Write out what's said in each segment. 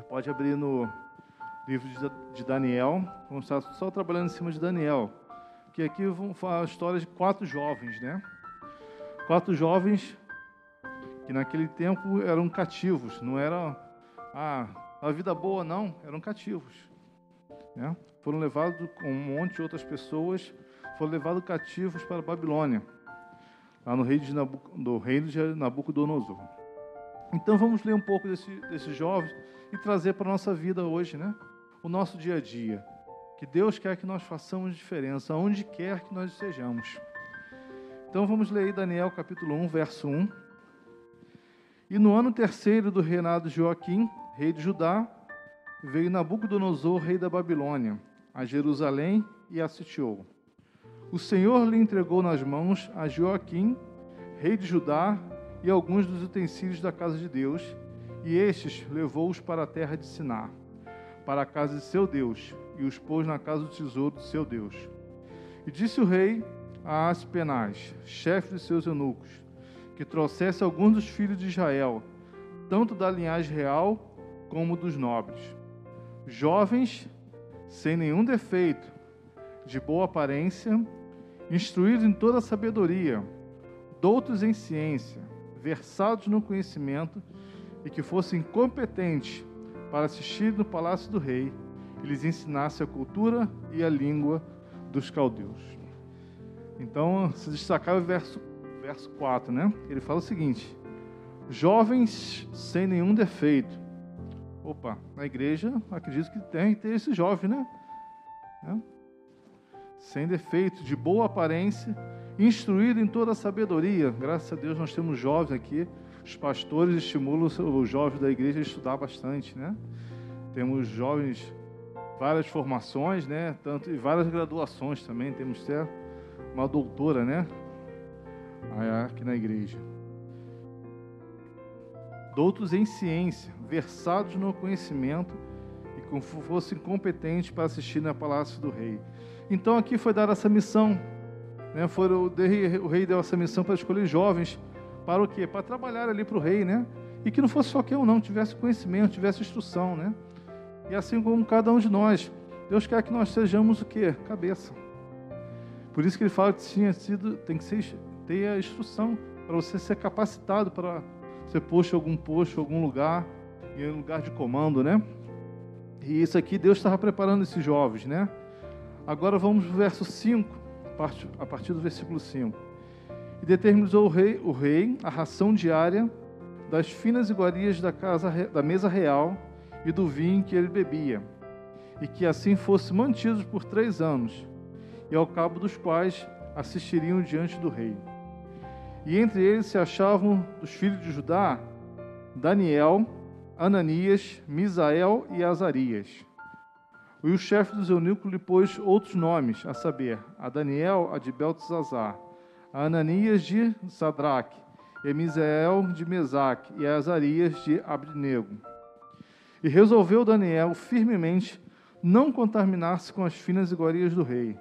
Pode abrir no livro de Daniel. Vamos estar só trabalhando em cima de Daniel. Que aqui vamos falar a história de quatro jovens, né? Quatro jovens que naquele tempo eram cativos, não era ah, a vida boa, não, eram cativos. Né? Foram levados com um monte de outras pessoas, foram levados cativos para a Babilônia, lá no reino do reino de Nabucodonosor. Então vamos ler um pouco desse, desses jovens e trazer para a nossa vida hoje, né? O nosso dia a dia. Que Deus quer que nós façamos diferença, onde quer que nós estejamos. Então vamos ler aí Daniel capítulo 1, verso 1. E no ano terceiro do reinado de Joaquim, rei de Judá, veio Nabucodonosor, rei da Babilônia, a Jerusalém e a sitiou. O Senhor lhe entregou nas mãos a Joaquim, rei de Judá, e alguns dos utensílios da casa de Deus, e estes levou-os para a terra de Siná, para a casa de seu Deus, e os pôs na casa do tesouro de seu Deus. E disse o rei a Aspenaz, chefe de seus eunucos, que trouxesse alguns dos filhos de Israel, tanto da linhagem real como dos nobres, jovens, sem nenhum defeito, de boa aparência, instruídos em toda a sabedoria, doutos em ciência, versados no conhecimento e que fossem competentes para assistir no palácio do rei e lhes ensinasse a cultura e a língua dos caldeus. Então, se destacava o verso, verso 4, né? Ele fala o seguinte: jovens sem nenhum defeito. Opa, na igreja acredito que tem ter esse jovem, né? É? Sem defeito, de boa aparência, instruído em toda a sabedoria. Graças a Deus nós temos jovens aqui. Os pastores estimulam os jovens da igreja a estudar bastante, né? Temos jovens, várias formações, né? Tanto e várias graduações também. Temos até uma doutora, né? Aqui na igreja. Doutos em ciência, versados no conhecimento e como fossem competentes para assistir na palácio do rei. Então aqui foi dada essa missão né, foram, o rei deu essa missão para escolher jovens para o quê? Para trabalhar ali para o rei, né? E que não fosse só que eu não, tivesse conhecimento, tivesse instrução, né? E assim como cada um de nós, Deus quer que nós sejamos o quê? Cabeça. Por isso que ele fala que tinha sido, tem que ser, ter a instrução para você ser capacitado para ser posto em algum posto, algum lugar, em lugar de comando, né? E isso aqui Deus estava preparando esses jovens, né? Agora vamos para o verso 5 a partir do versículo 5. E determinou o rei, o rei a ração diária das finas iguarias da, casa, da mesa real e do vinho que ele bebia, e que assim fosse mantidos por três anos, e ao cabo dos quais assistiriam diante do rei. E entre eles se achavam dos filhos de Judá Daniel, Ananias, Misael e Azarias. E o chefe dos eunucos lhe pôs outros nomes, a saber, a Daniel, a de Beltesazar, a Ananias de Sadraque, e Misael de Mesaque, e a Azarias de Abednego. E resolveu Daniel firmemente não contaminar-se com as finas iguarias do rei,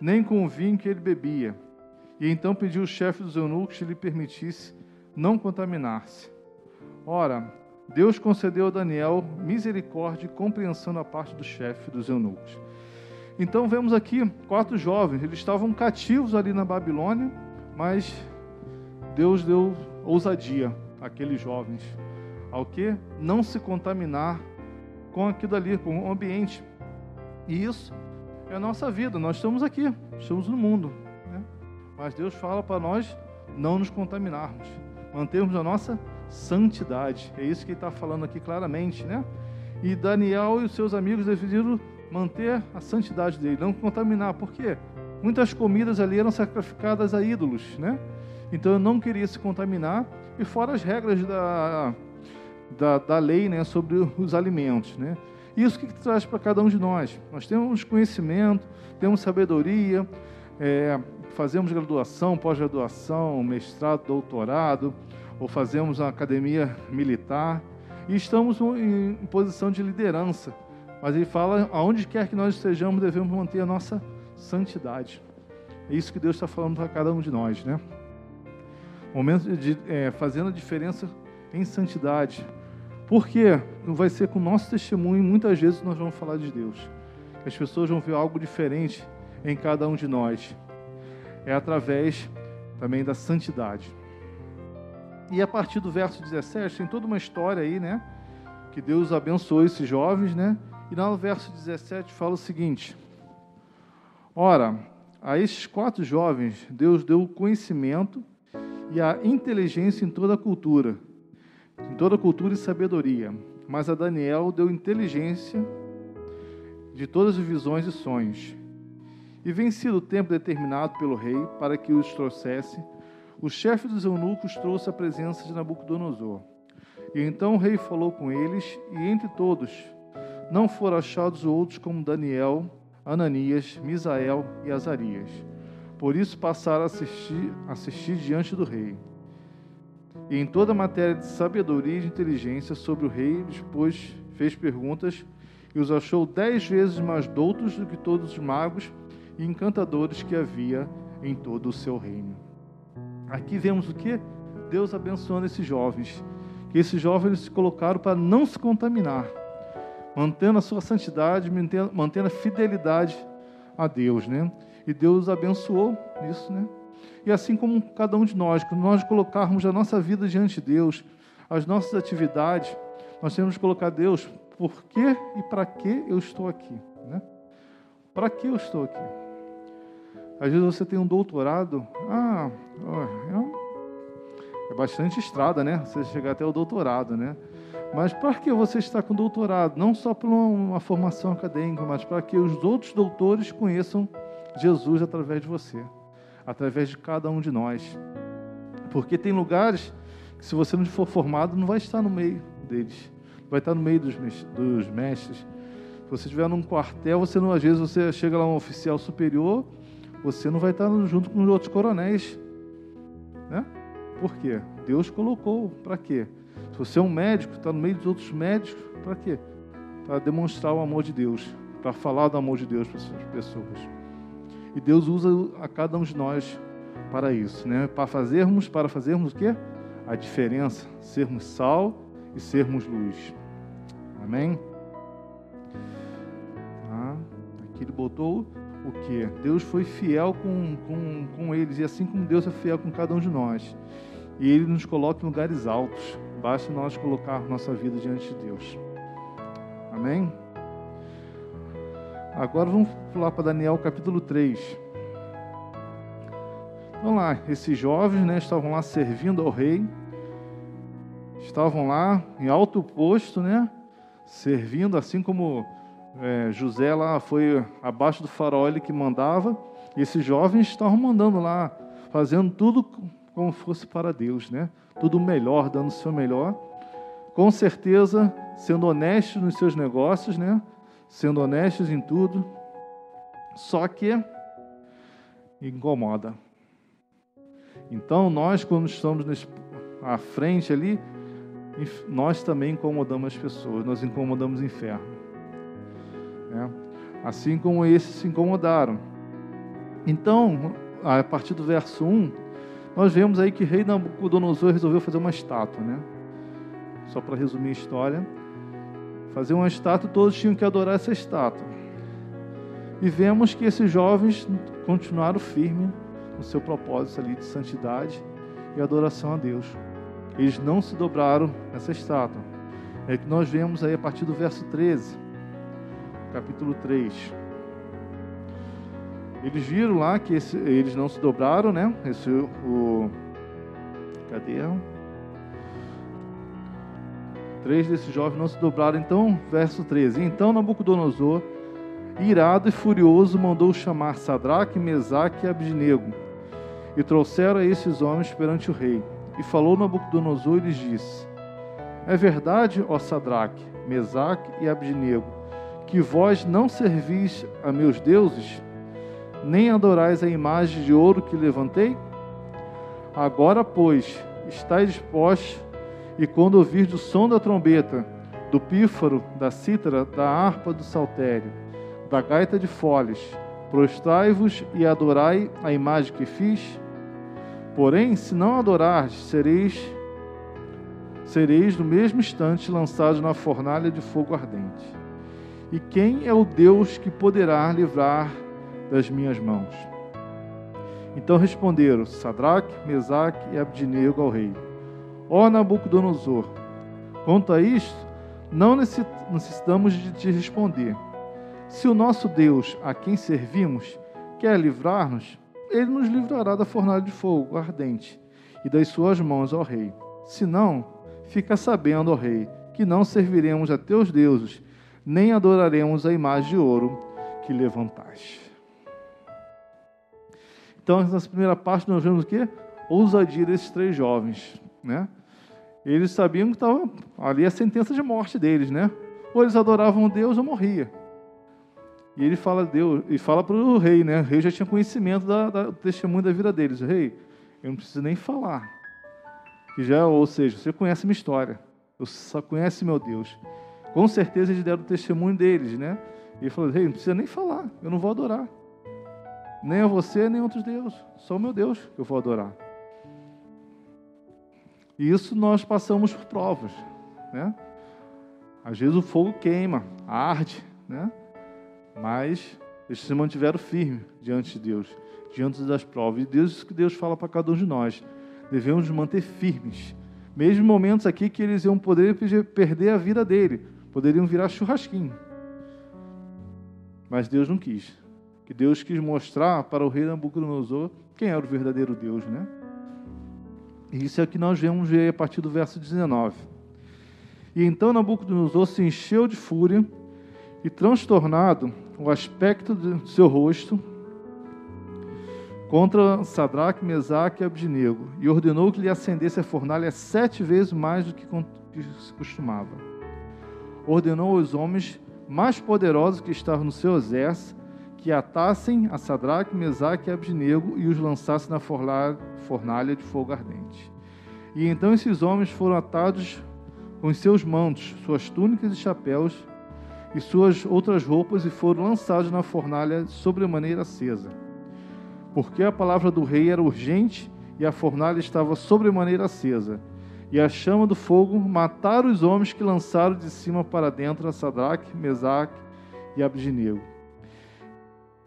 nem com o vinho que ele bebia. E então pediu o chefe dos eunucos que lhe permitisse não contaminar-se. Ora, Deus concedeu a Daniel misericórdia e compreensão da parte do chefe dos eunucos. Então vemos aqui quatro jovens, eles estavam cativos ali na Babilônia, mas Deus deu ousadia àqueles jovens, ao que não se contaminar com aquilo ali, com o ambiente. E isso é a nossa vida. Nós estamos aqui, estamos no mundo, né? mas Deus fala para nós não nos contaminarmos, mantermos a nossa santidade. É isso que ele está falando aqui claramente, né? E Daniel e os seus amigos decidiram manter a santidade dele, não contaminar. Por quê? Muitas comidas ali eram sacrificadas a ídolos, né? Então eu não queria se contaminar, e fora as regras da, da, da lei né, sobre os alimentos, né? Isso que traz para cada um de nós. Nós temos conhecimento, temos sabedoria, é, fazemos graduação, pós-graduação, mestrado, doutorado, ou fazemos uma academia militar e estamos em posição de liderança. Mas ele fala, aonde quer que nós estejamos, devemos manter a nossa santidade. É isso que Deus está falando para cada um de nós, né? Momento de é, fazendo a diferença em santidade. Porque vai ser com o nosso testemunho, muitas vezes nós vamos falar de Deus. As pessoas vão ver algo diferente em cada um de nós. É através também da santidade. E a partir do verso 17, tem toda uma história aí, né? Que Deus abençoou esses jovens, né? E lá no verso 17 fala o seguinte: Ora, a estes quatro jovens, Deus deu conhecimento e a inteligência em toda a cultura, em toda a cultura e sabedoria. Mas a Daniel deu inteligência de todas as visões e sonhos. E vencido o tempo determinado pelo rei para que os trouxesse, o chefe dos eunucos trouxe a presença de Nabucodonosor. E então o rei falou com eles, e entre todos não foram achados outros como Daniel, Ananias, Misael e Azarias. Por isso passaram a assistir, assistir diante do rei. E em toda matéria de sabedoria e de inteligência sobre o rei, depois fez perguntas e os achou dez vezes mais doutos do que todos os magos e encantadores que havia em todo o seu reino. Aqui vemos o que? Deus abençoando esses jovens. Que esses jovens se colocaram para não se contaminar, mantendo a sua santidade, mantendo, mantendo a fidelidade a Deus, né? E Deus abençoou isso, né? E assim como cada um de nós, quando nós colocarmos a nossa vida diante de Deus, as nossas atividades, nós temos que colocar Deus, por que e para que eu estou aqui, né? Para que eu estou aqui? Às vezes você tem um doutorado, ah, é, bastante estrada, né? Você chegar até o doutorado, né? Mas para que você está com doutorado? Não só por uma formação acadêmica, mas para que os outros doutores conheçam Jesus através de você, através de cada um de nós. Porque tem lugares que, se você não for formado, não vai estar no meio deles, vai estar no meio dos, dos mestres. Se você estiver num quartel, você não, às vezes você chega lá um oficial superior você não vai estar junto com os outros coronéis. Né? Por quê? Deus colocou. Para quê? Se você é um médico, está no meio dos outros médicos, para quê? Para demonstrar o amor de Deus, para falar do amor de Deus para as pessoas. E Deus usa a cada um de nós para isso, né? Para fazermos, para fazermos o quê? A diferença, sermos sal e sermos luz. Amém? Tá? Aqui ele botou o que? Deus foi fiel com, com, com eles, e assim como Deus é fiel com cada um de nós. E Ele nos coloca em lugares altos. Basta nós colocar nossa vida diante de Deus. Amém? Agora vamos pular para Daniel capítulo 3. Vamos lá, esses jovens né, estavam lá servindo ao rei, estavam lá em alto posto, né, servindo, assim como é, José lá foi abaixo do faraó, ele que mandava, e esses jovens estavam mandando lá, fazendo tudo como fosse para Deus, né? Tudo melhor, dando o seu melhor. Com certeza, sendo honestos nos seus negócios, né? Sendo honestos em tudo. Só que incomoda. Então, nós, quando estamos à frente ali, nós também incomodamos as pessoas, nós incomodamos o inferno. Né? Assim como esses se incomodaram. Então, a partir do verso 1, nós vemos aí que rei Nabucodonosor resolveu fazer uma estátua, né? Só para resumir a história. Fazer uma estátua, todos tinham que adorar essa estátua. E vemos que esses jovens continuaram firmes no seu propósito ali de santidade e adoração a Deus. Eles não se dobraram essa estátua. É que nós vemos aí a partir do verso 13 capítulo 3. Eles viram lá que esse, eles não se dobraram, né? Esse, o, cadê? Três desses jovens não se dobraram. Então, verso 13. Então Nabucodonosor, irado e furioso, mandou chamar Sadraque, Mesaque e Abidnego. E trouxeram a esses homens perante o rei. E falou Nabucodonosor e lhes disse: É verdade, ó Sadraque, Mesaque e Abidnego, que vós não servis a meus deuses, nem adorais a imagem de ouro que levantei? Agora, pois, estáis dispostos, e quando ouvirdes o som da trombeta, do pífaro, da cítara, da harpa, do saltério, da gaita de foles, prostrai-vos e adorai a imagem que fiz? Porém, se não adorardes, sereis sereis no mesmo instante lançados na fornalha de fogo ardente. E quem é o Deus que poderá livrar das minhas mãos? Então responderam Sadraque, Mesaque e Abdinego ao rei: Ó Nabucodonosor, quanto a isto, não necessitamos de te responder. Se o nosso Deus, a quem servimos, quer livrar-nos, ele nos livrará da fornalha de fogo ardente e das suas mãos, ó rei. Se não, fica sabendo, ó rei, que não serviremos a teus deuses, nem adoraremos a imagem de ouro que levantaste. Então, nessa primeira parte, nós vemos o quê? Ousadia desses três jovens, né? Eles sabiam que estava ali a sentença de morte deles, né? Ou eles adoravam Deus ou morria. E ele fala Deus e fala para o rei, né? O rei já tinha conhecimento da, da, do testemunho da vida deles. Rei, eu não preciso nem falar. Que já, ou seja, você conhece minha história. Você só conhece meu Deus. Com certeza eles deram o testemunho deles, né? E falou: Rei, não precisa nem falar. Eu não vou adorar. Nem a você, nem a outros deuses. Só o meu Deus que eu vou adorar. E isso nós passamos por provas. Né? Às vezes o fogo queima, arde, né? mas eles se mantiveram firmes diante de Deus, diante das provas. E Deus que Deus fala para cada um de nós. Devemos nos manter firmes. Mesmo momentos aqui que eles iam poder perder a vida dele, poderiam virar churrasquinho. Mas Deus não quis que Deus quis mostrar para o rei Nabucodonosor quem era o verdadeiro Deus, né? E isso é o que nós vemos a partir do verso 19. E então Nabucodonosor se encheu de fúria e, transtornado, o aspecto do seu rosto contra Sadraque, Mesaque e Abdinego, e ordenou que lhe acendesse a fornalha sete vezes mais do que se costumava. Ordenou aos homens mais poderosos que estavam no seu exército que atassem a Sadraque, Mesaque e Abdinego e os lançassem na fornalha de fogo ardente. E então esses homens foram atados com seus mantos, suas túnicas e chapéus e suas outras roupas e foram lançados na fornalha sobremaneira acesa. Porque a palavra do rei era urgente e a fornalha estava sobremaneira acesa. E a chama do fogo mataram os homens que lançaram de cima para dentro a Sadraque, Mesaque e Abdinego.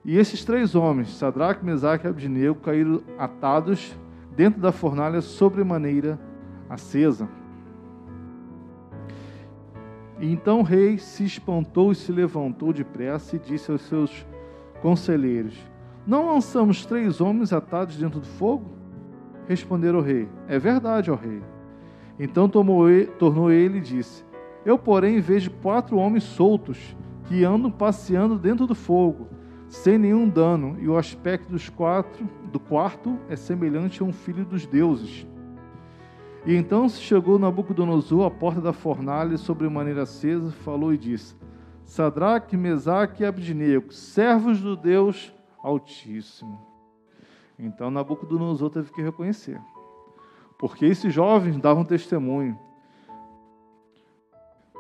E esses três homens, Sadraque, Mesaque e Abdinego, caíram atados dentro da fornalha sobremaneira acesa. E então o rei se espantou e se levantou depressa e disse aos seus conselheiros: Não lançamos três homens atados dentro do fogo? Responderam o rei: É verdade, ó rei. Então tomou, tornou ele e disse: Eu, porém, vejo quatro homens soltos que andam passeando dentro do fogo sem nenhum dano, e o aspecto dos quatro, do quarto é semelhante a um filho dos deuses. E então se chegou Nabucodonosor à porta da fornalha, sobre maneira acesa, falou e disse: Sadraque, Mesaque e Abdinego, servos do Deus Altíssimo. Então Nabucodonosor teve que reconhecer, porque esses jovens davam testemunho.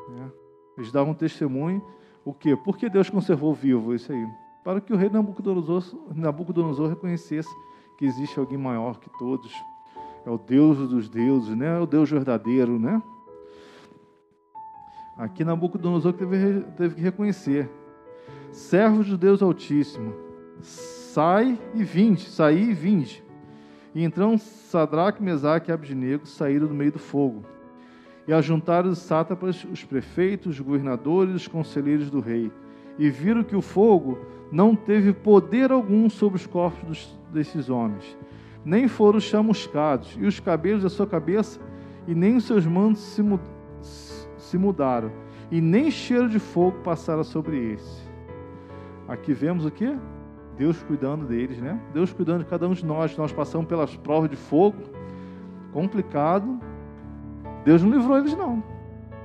Né? Eles davam testemunho, o quê? Porque Deus conservou vivo isso aí para que o rei Nabucodonosor, Nabucodonosor reconhecesse que existe alguém maior que todos. É o Deus dos deuses, né? é o Deus verdadeiro. Né? Aqui Nabucodonosor teve, teve que reconhecer. Servos do Deus Altíssimo, sai e vinde, saí e vinde. E então Sadraque, Mesaque e Abdinego saíram do meio do fogo. E ajuntaram os sátrapas, os prefeitos, os governadores, os conselheiros do rei. E viram que o fogo não teve poder algum sobre os corpos dos, desses homens, nem foram chamuscados, e os cabelos da sua cabeça e nem os seus mantos se, se mudaram, e nem cheiro de fogo passara sobre esse. Aqui vemos o que? Deus cuidando deles, né? Deus cuidando de cada um de nós. Nós passamos pelas provas de fogo, complicado. Deus não livrou eles, não.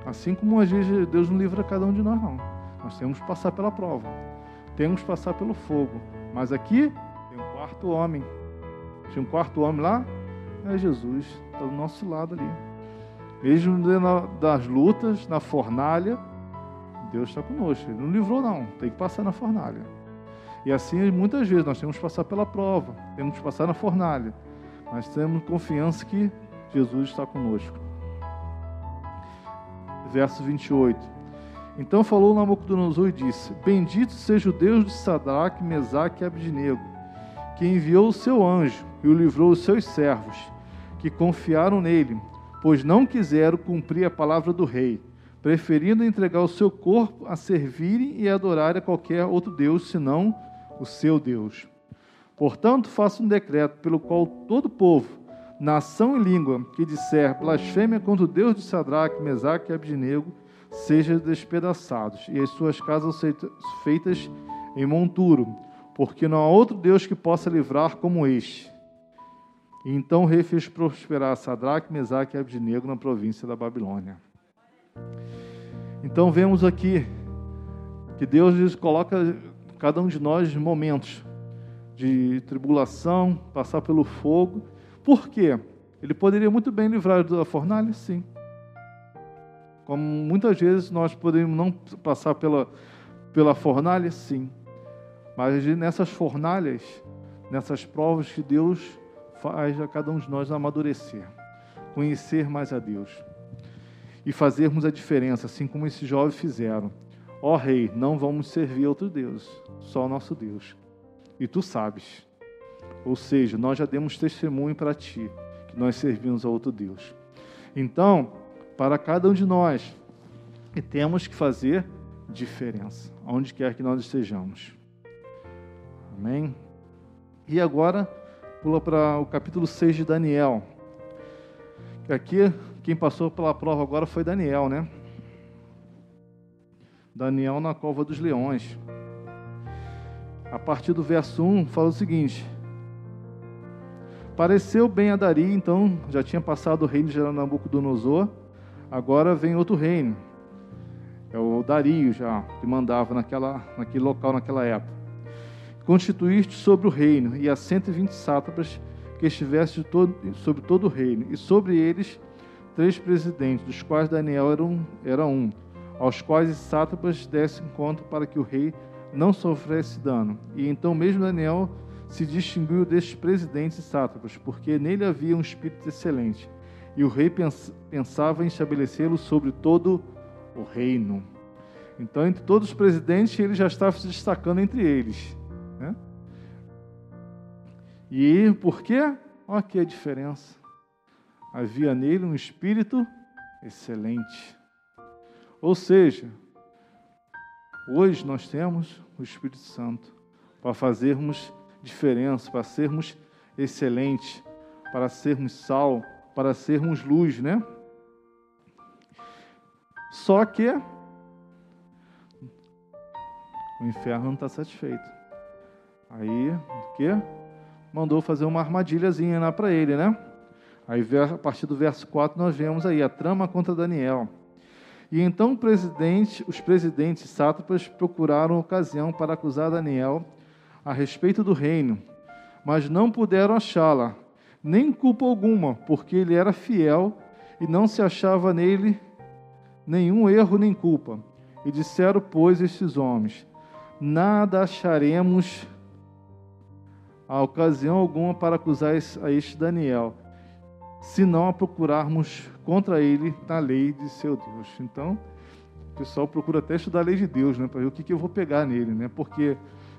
Assim como às vezes Deus não livra cada um de nós, não. Nós temos que passar pela prova temos que passar pelo fogo. Mas aqui tem um quarto homem. Tinha um quarto homem lá, é Jesus, está do nosso lado ali. Mesmo das lutas, na fornalha, Deus está conosco. Ele não livrou, não. Tem que passar na fornalha. E assim, muitas vezes, nós temos que passar pela prova, temos que passar na fornalha. Mas temos confiança que Jesus está conosco. verso 28. Então falou Nabucodonosor e disse: Bendito seja o Deus de Sadraque, Mesaque e Abidnego, que enviou o seu anjo e o livrou os seus servos, que confiaram nele, pois não quiseram cumprir a palavra do rei, preferindo entregar o seu corpo a servirem e adorarem a qualquer outro Deus, senão o seu Deus. Portanto, faça um decreto pelo qual todo povo, nação e língua que disser blasfêmia contra o Deus de Sadraque, Mesaque e Abidnego, sejam despedaçados, e as suas casas feitas em monturo, porque não há outro Deus que possa livrar como este. E então o rei fez prosperar Sadraque, Mesaque e Abidnego na província da Babilônia. Então vemos aqui que Deus coloca cada um de nós momentos de tribulação, passar pelo fogo. Por quê? Ele poderia muito bem livrar da fornalha? Sim. Como muitas vezes nós podemos não passar pela, pela fornalha? Sim. Mas nessas fornalhas, nessas provas que Deus faz a cada um de nós amadurecer, conhecer mais a Deus e fazermos a diferença, assim como esses jovens fizeram. Ó oh, Rei, não vamos servir outro Deus, só o nosso Deus. E tu sabes. Ou seja, nós já demos testemunho para ti que nós servimos a outro Deus. Então, para cada um de nós. Temos que fazer diferença, onde quer que nós estejamos. Amém? E agora, pula para o capítulo 6 de Daniel. Aqui, quem passou pela prova agora foi Daniel, né? Daniel na cova dos leões. A partir do verso 1, fala o seguinte: Pareceu bem a Dari, então já tinha passado o reino de Nabucodonosor Agora vem outro reino. É o Dario já, que mandava naquela, naquele local naquela época. Constituíste sobre o reino e as 120 sátrapas que estivesse todo, sobre todo o reino, e sobre eles três presidentes, dos quais Daniel era um, era um aos quais os sátrapas dessem conta para que o rei não sofresse dano. E então mesmo Daniel se distinguiu destes presidentes e sátrapas, porque nele havia um espírito excelente e o rei pensava em estabelecê-lo sobre todo o reino. Então, entre todos os presidentes, ele já estava se destacando entre eles. Né? E por quê? Olha aqui a diferença. Havia nele um espírito excelente. Ou seja, hoje nós temos o Espírito Santo para fazermos diferença, para sermos excelentes, para sermos sal, para sermos luz, né? Só que o inferno não está satisfeito. Aí, o que? Mandou fazer uma armadilhazinha lá para ele, né? Aí, a partir do verso 4, nós vemos aí a trama contra Daniel. E então presidente, os presidentes sátrapas procuraram ocasião para acusar Daniel a respeito do reino, mas não puderam achá-la, nem culpa alguma, porque ele era fiel e não se achava nele nenhum erro nem culpa. E disseram, pois, estes homens: Nada acharemos a ocasião alguma para acusar a este Daniel, se não a procurarmos contra ele na lei de seu Deus. Então, o pessoal procura até estudar a lei de Deus, né, para ver o que, que eu vou pegar nele, né? Porque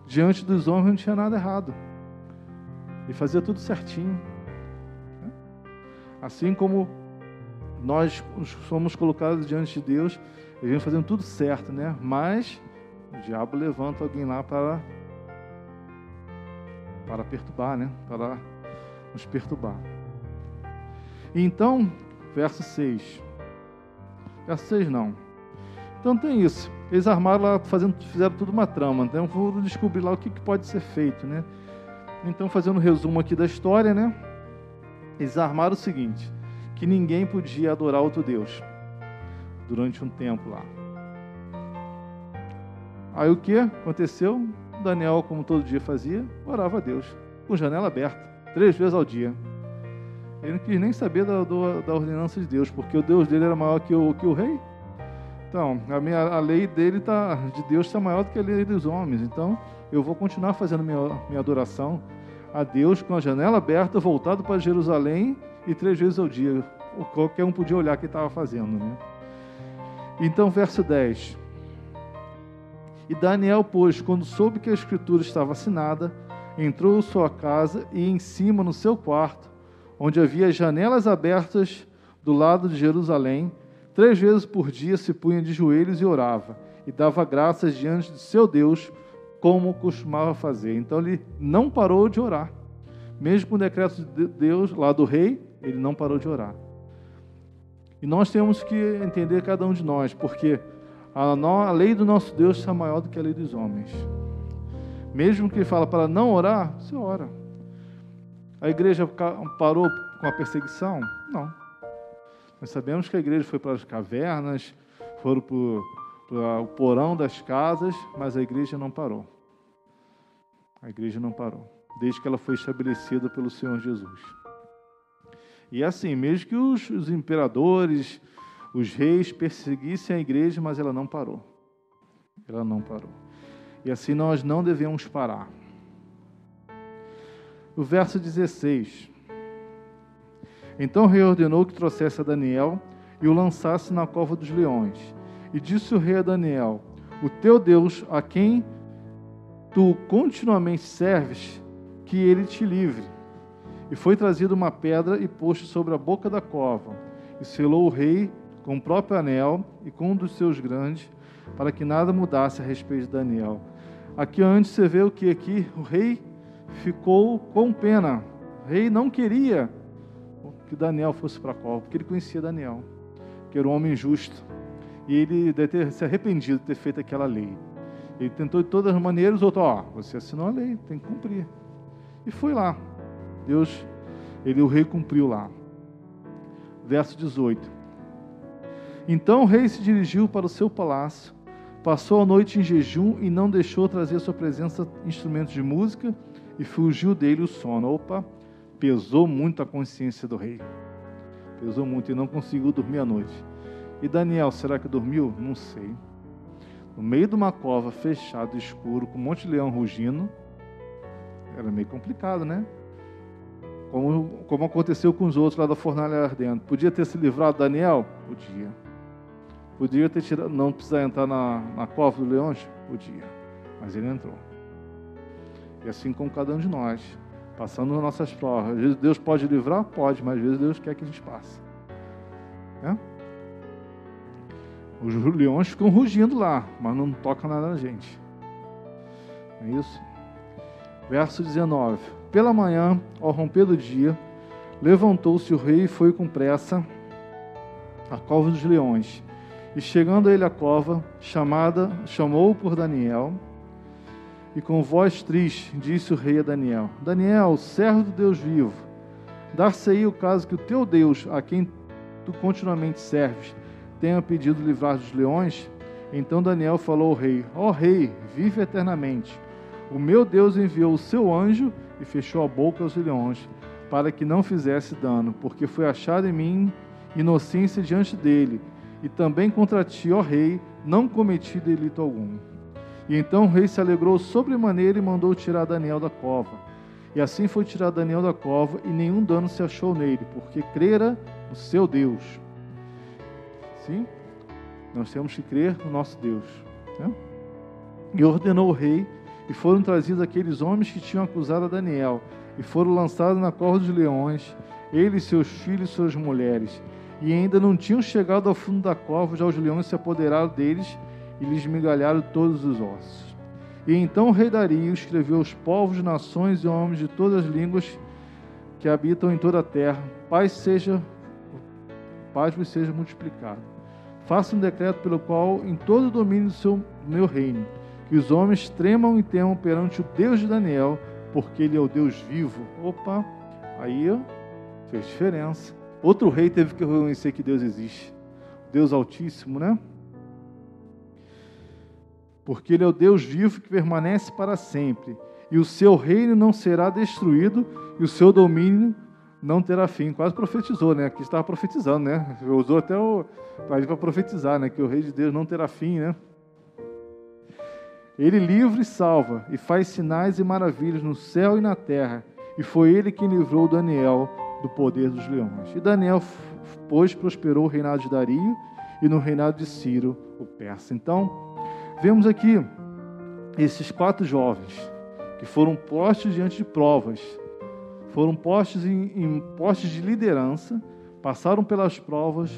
diante dos homens não tinha nada errado. E fazia tudo certinho. Assim como nós somos colocados diante de Deus, e vem fazendo tudo certo, né? Mas o diabo levanta alguém lá para para perturbar, né? Para nos perturbar. Então, verso 6. Verso 6 não. Então tem isso. Eles armaram lá, fazendo, fizeram tudo uma trama. Então vou descobrir lá o que, que pode ser feito, né? Então, fazendo um resumo aqui da história, né? Eles armaram o seguinte: que ninguém podia adorar outro Deus durante um tempo lá. Aí o que aconteceu? Daniel, como todo dia fazia, orava a Deus, com janela aberta, três vezes ao dia. Ele não quis nem saber da, da ordenança de Deus, porque o Deus dele era maior que o, que o rei. Então, a, minha, a lei dele tá, de Deus está maior do que a lei dos homens. Então, eu vou continuar fazendo minha, minha adoração a Deus com a janela aberta, voltado para Jerusalém e três vezes ao dia. Qualquer um podia olhar o que estava fazendo, né? Então, verso 10. E Daniel, pois, quando soube que a escritura estava assinada, entrou em sua casa e em cima, no seu quarto, onde havia janelas abertas do lado de Jerusalém, três vezes por dia se punha de joelhos e orava, e dava graças diante de seu Deus, como costumava fazer. Então ele não parou de orar. Mesmo com o decreto de Deus, lá do rei, ele não parou de orar. E nós temos que entender cada um de nós, porque a, lei do nosso Deus está maior do que a lei dos homens. Mesmo que ele fala para não orar, você ora. A igreja parou com a perseguição? Não. Nós sabemos que a igreja foi para as cavernas, foram para o porão das casas, mas a igreja não parou. A igreja não parou, desde que ela foi estabelecida pelo Senhor Jesus. E assim, mesmo que os, os imperadores, os reis perseguissem a igreja, mas ela não parou. Ela não parou. E assim nós não devemos parar. O verso 16. Então reordenou que trouxesse a Daniel e o lançasse na cova dos leões. E disse o rei a Daniel: O teu Deus, a quem tu continuamente serves, que ele te livre. E foi trazida uma pedra e posto sobre a boca da cova. E selou o rei com o próprio anel e com um dos seus grandes, para que nada mudasse a respeito de Daniel. Aqui antes você vê o que aqui o rei ficou com pena. O rei não queria que Daniel fosse para a cova, porque ele conhecia Daniel, que era um homem justo. E ele deve ter se arrependido de ter feito aquela lei. Ele tentou de todas as maneiras, outro, ó, você assinou a lei, tem que cumprir. E foi lá. Deus, ele o rei cumpriu lá. Verso 18. Então o rei se dirigiu para o seu palácio, passou a noite em jejum e não deixou trazer à sua presença instrumentos de música e fugiu dele o sono. Opa, pesou muito a consciência do rei. Pesou muito e não conseguiu dormir à noite. E Daniel, será que dormiu? Não sei. No meio de uma cova fechada, escuro, com um monte de leão rugindo, era meio complicado, né? Como, como aconteceu com os outros lá da fornalha ardendo. Podia ter se livrado Daniel? Podia. Podia ter tirado, não precisar entrar na, na cova dos leões? Podia. Mas ele entrou. E assim como cada um de nós, passando nas nossas provas. Às vezes Deus pode livrar? Pode, mas às vezes Deus quer que a gente passe. É? Os leões ficam rugindo lá, mas não tocam nada na gente. É isso? Verso 19. Pela manhã, ao romper do dia, levantou-se o rei e foi com pressa à cova dos leões. E chegando ele a cova, chamada, chamou por Daniel, e com voz triste disse o rei a Daniel: Daniel, servo do Deus vivo, dar-se-ei o caso que o teu Deus, a quem tu continuamente serves, tenha pedido livrar dos leões? Então Daniel falou ao rei: Ó oh, rei, vive eternamente. O meu Deus enviou o seu anjo e fechou a boca aos leões, para que não fizesse dano, porque foi achado em mim inocência diante dele e também contra ti, ó rei, não cometi delito algum. E então o rei se alegrou sobremaneira e mandou tirar Daniel da cova. E assim foi tirado Daniel da cova, e nenhum dano se achou nele, porque crera no seu Deus. Sim? Nós temos que crer no nosso Deus. Né? E ordenou o rei, e foram trazidos aqueles homens que tinham acusado a Daniel, e foram lançados na cova dos leões, ele, seus filhos e suas mulheres e ainda não tinham chegado ao fundo da cova, já os leões se apoderaram deles e lhes migalharam todos os ossos. E então o rei Dario escreveu aos povos, nações e homens de todas as línguas que habitam em toda a terra: paz seja, paz vos seja multiplicado. Faça um decreto pelo qual, em todo o domínio do seu meu reino, que os homens tremam e temam perante o Deus de Daniel, porque ele é o Deus vivo. Opa, aí fez diferença. Outro rei teve que reconhecer que Deus existe. Deus Altíssimo, né? Porque Ele é o Deus vivo que permanece para sempre. E o seu reino não será destruído e o seu domínio não terá fim. Quase profetizou, né? Aqui estava profetizando, né? Usou até o para profetizar, né? Que o rei de Deus não terá fim, né? Ele livra e salva, e faz sinais e maravilhas no céu e na terra. E foi ele quem livrou Daniel do poder dos leões. E Daniel, pois, prosperou o reinado de Dario e no reinado de Ciro, o persa. Então, vemos aqui esses quatro jovens que foram postos diante de provas, foram postos em, em postos de liderança, passaram pelas provas,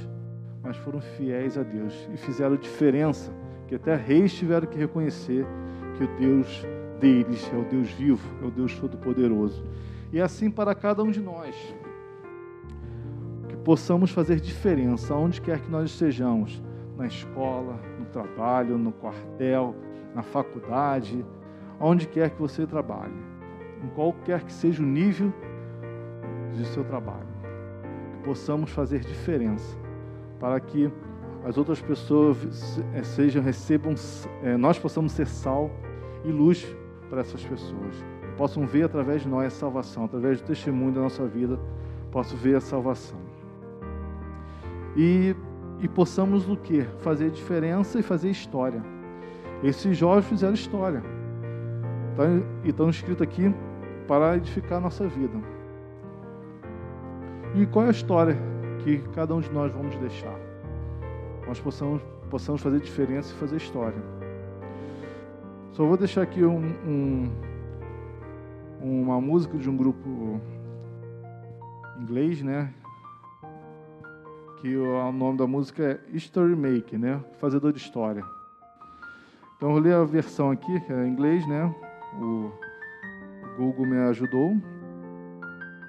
mas foram fiéis a Deus e fizeram diferença, que até reis tiveram que reconhecer que o Deus deles é o Deus vivo, é o Deus todo-poderoso. E é assim para cada um de nós possamos fazer diferença onde quer que nós estejamos na escola, no trabalho, no quartel, na faculdade, onde quer que você trabalhe, em qualquer que seja o nível de seu trabalho, que possamos fazer diferença para que as outras pessoas eh, sejam recebam, é, nós possamos ser sal e luz para essas pessoas, possam ver através de nós a salvação, através do testemunho da nossa vida, possam ver a salvação e, e possamos o que? Fazer diferença e fazer história. Esses jovens fizeram história. Tá, e estão escritos aqui para edificar a nossa vida. E qual é a história que cada um de nós vamos deixar? Nós possamos, possamos fazer diferença e fazer história. Só vou deixar aqui um, um, uma música de um grupo inglês, né? Que o nome da música é History Maker, né? Fazedor de história. Então eu ler a versão aqui, que é em inglês, né? O Google me ajudou.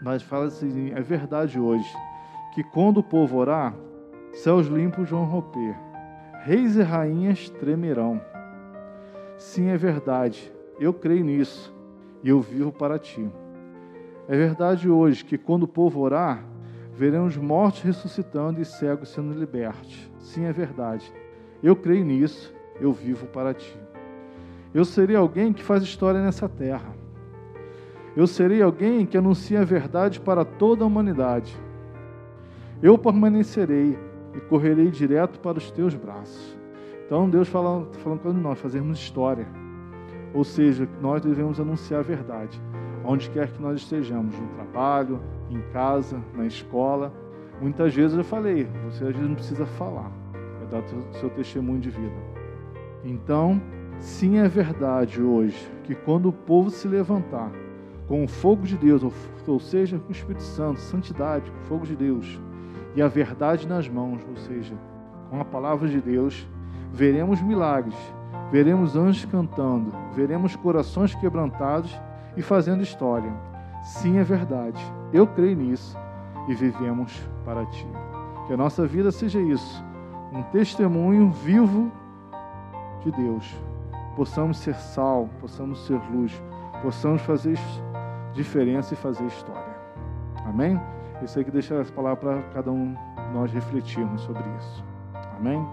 Mas fala assim: é verdade hoje que quando o povo orar, céus limpos vão romper, reis e rainhas tremerão. Sim, é verdade, eu creio nisso e eu vivo para ti. É verdade hoje que quando o povo orar, veremos mortos ressuscitando e cegos sendo libertos. Sim, é verdade. Eu creio nisso, eu vivo para ti. Eu serei alguém que faz história nessa terra. Eu serei alguém que anuncia a verdade para toda a humanidade. Eu permanecerei e correrei direto para os teus braços. Então Deus fala, falando com nós, fazermos história. Ou seja, nós devemos anunciar a verdade, onde quer que nós estejamos, no trabalho, em casa, na escola. Muitas vezes eu falei, você às vezes não precisa falar, é dar o seu testemunho de vida. Então, sim é verdade hoje que quando o povo se levantar com o fogo de Deus, ou seja, com o Espírito Santo, santidade, com o fogo de Deus, e a verdade nas mãos, ou seja, com a palavra de Deus, veremos milagres, veremos anjos cantando, veremos corações quebrantados e fazendo história. Sim, é verdade. Eu creio nisso e vivemos para ti. Que a nossa vida seja isso, um testemunho vivo de Deus. Possamos ser sal, possamos ser luz, possamos fazer diferença e fazer história. Amém? Isso aí que deixa essa palavra para cada um nós refletirmos sobre isso. Amém?